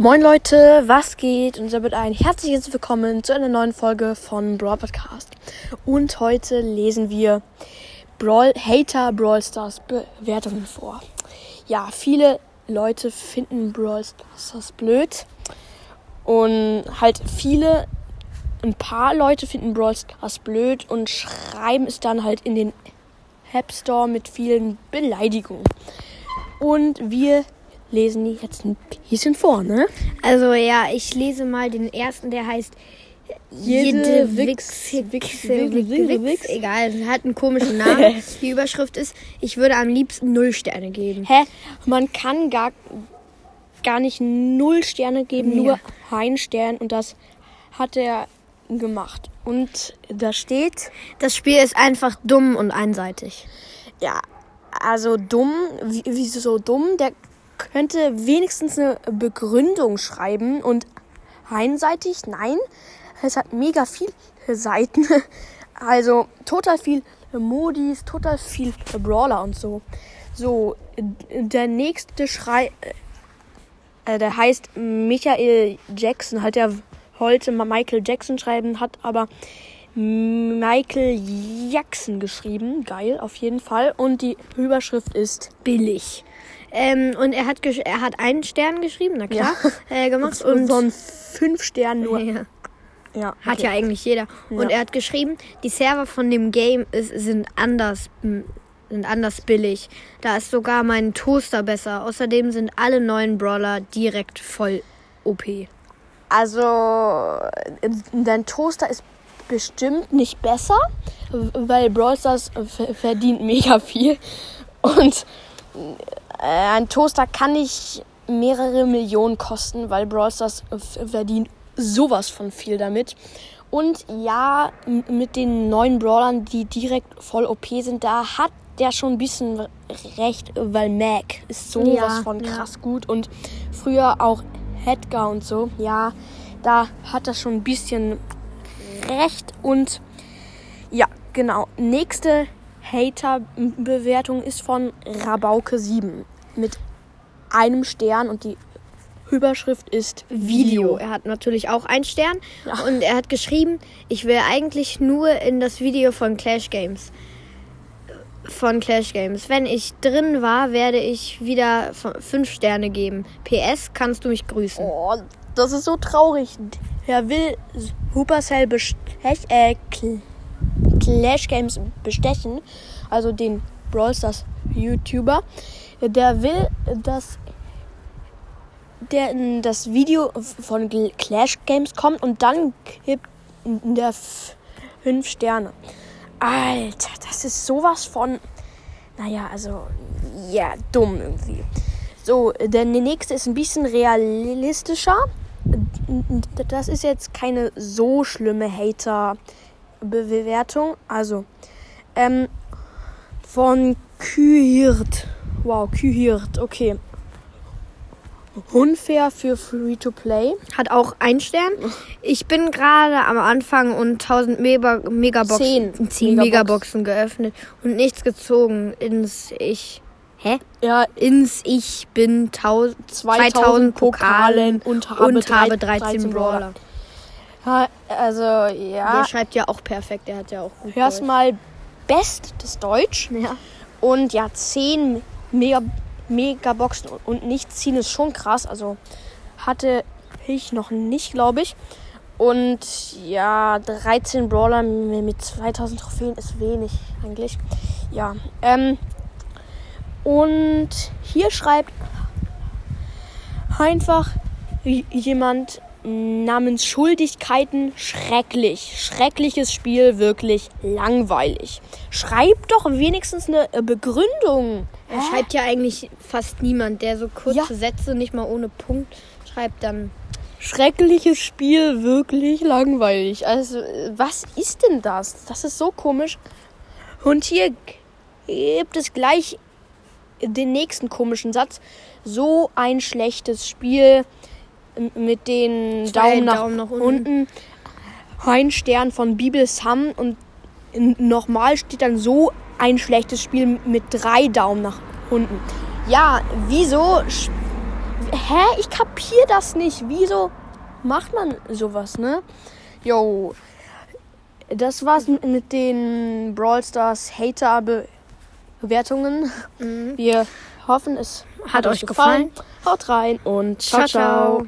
Moin Leute, was geht? Und damit ein herzliches Willkommen zu einer neuen Folge von Brawl Podcast. Und heute lesen wir Brawl Hater Brawl Stars Bewertungen vor. Ja, viele Leute finden Brawl Stars blöd und halt viele, ein paar Leute finden Brawl Stars blöd und schreiben es dann halt in den App Store mit vielen Beleidigungen. Und wir lesen die jetzt ein bisschen vor, ne? Also ja, ich lese mal den ersten, der heißt Jede Wix, Wix, Wix. Egal, hat einen komischen Namen. Die Überschrift ist, ich würde am liebsten null Sterne geben. Hä? Man kann gar, gar nicht null Sterne geben, Ja. nur ein Stern und das hat er gemacht. Und da steht, Das Spiel ist einfach dumm und einseitig. ja, also dumm, wie, wieso dumm? Der könnte wenigstens eine Begründung schreiben und einseitig, nein, es hat mega viele Seiten. Also total viel Modis, total viel Brawler und so. So, der nächste Schrei, äh, der heißt Michael Jackson, hat er heute mal Michael Jackson schreiben, hat aber Michael Jackson geschrieben. Geil, auf jeden Fall. Und die Überschrift ist Billig. Ähm, und er hat, gesch- er hat einen Stern geschrieben, na klar, äh, gemacht. und Und so ein 5 Stern nur. ja, Ja, hat okay. ja eigentlich jeder. Und Ja. er hat geschrieben, die Server von dem Game ist, sind anders sind anders billig. Da ist sogar mein Toaster besser. Außerdem sind alle neuen Brawler direkt voll OP. Also, äh, dein Toaster ist bestimmt nicht besser, weil Brawl Stars verdient mega viel. Und ein Toaster kann nicht mehrere Millionen kosten, weil Brawl Stars verdient sowas von viel damit. Und ja, mit den neuen Brawlern, die direkt voll OP sind, da hat der schon ein bisschen recht, weil Mac ist sowas Ja, von ja. krass gut und früher auch Edgar und so. Ja, da hat er schon ein bisschen recht und ja, genau. Nächste Hater-Bewertung ist von Rabauke7 mit einem Stern und die Überschrift ist Video. Er hat natürlich auch einen Stern. Und er hat geschrieben, ich will eigentlich nur in das Video von Clash Games. Von Clash Games. Wenn ich drin war, werde ich wieder fünf Sterne geben. PS, kannst du mich grüßen. Oh, das ist so traurig. Er will Supercell bestech äh, Clash Games bestechen, also den Brawl Stars YouTuber. Der will, dass der in das Video von Clash Games kommt und dann gibt der fünf Sterne. Alter, das ist sowas von, naja, also, ja, dumm irgendwie. So, der nächste ist ein bisschen realistischer. Das ist jetzt keine so schlimme Hater-Bewertung. Also, ähm, von Kühirt. Wow, Kühirt, okay. Unfair für Free-to-Play. Hat auch einen Stern. Ich bin gerade am Anfang und 1000 Mega Megaboxen, Zehn 10 Megabox. Megaboxen geöffnet und nichts gezogen ins Ich. Hä? Ja, Ins Ich bin 1000, 2000 2000 Pokalen Pokalen und habe, und habe 13 13 Brawler. Also, ja. Der schreibt ja auch perfekt, der hat ja auch gut Hörst Deutsch. mal Best des Deutsch. Ja. Und ja, 10 Mega Megaboxen und nicht ziehen ist schon krass. Also hatte ich noch nicht, glaube ich. Und ja, 13 Brawler mit 2000 Trophäen ist wenig eigentlich. Ja. Ähm, und hier schreibt einfach jemand namens Schuldigkeiten schrecklich. Schreckliches Spiel, wirklich langweilig. Schreib doch wenigstens eine äh, Begründung. Er schreibt ja eigentlich fast niemand, der so kurze Ja. Sätze nicht mal ohne Punkt schreibt, dann Schreckliches Spiel, wirklich langweilig. Also, äh, was ist denn das? Das ist so komisch. Und hier gibt es gleich den nächsten komischen Satz. So ein schlechtes Spiel mit den Daumen nach, Daumen nach unten. unten. Ein Stern von Bibel Sam und nochmal steht dann so ein schlechtes Spiel mit drei Daumen nach unten. Ja, wieso hä? Ich kapier das nicht. Wieso macht man sowas, ne? Jo. Das war's mit- mit den Brawl Stars Hater Bewertungen. Wir hoffen, es Hat euch gefallen. Haut rein und ciao. ciao. ciao.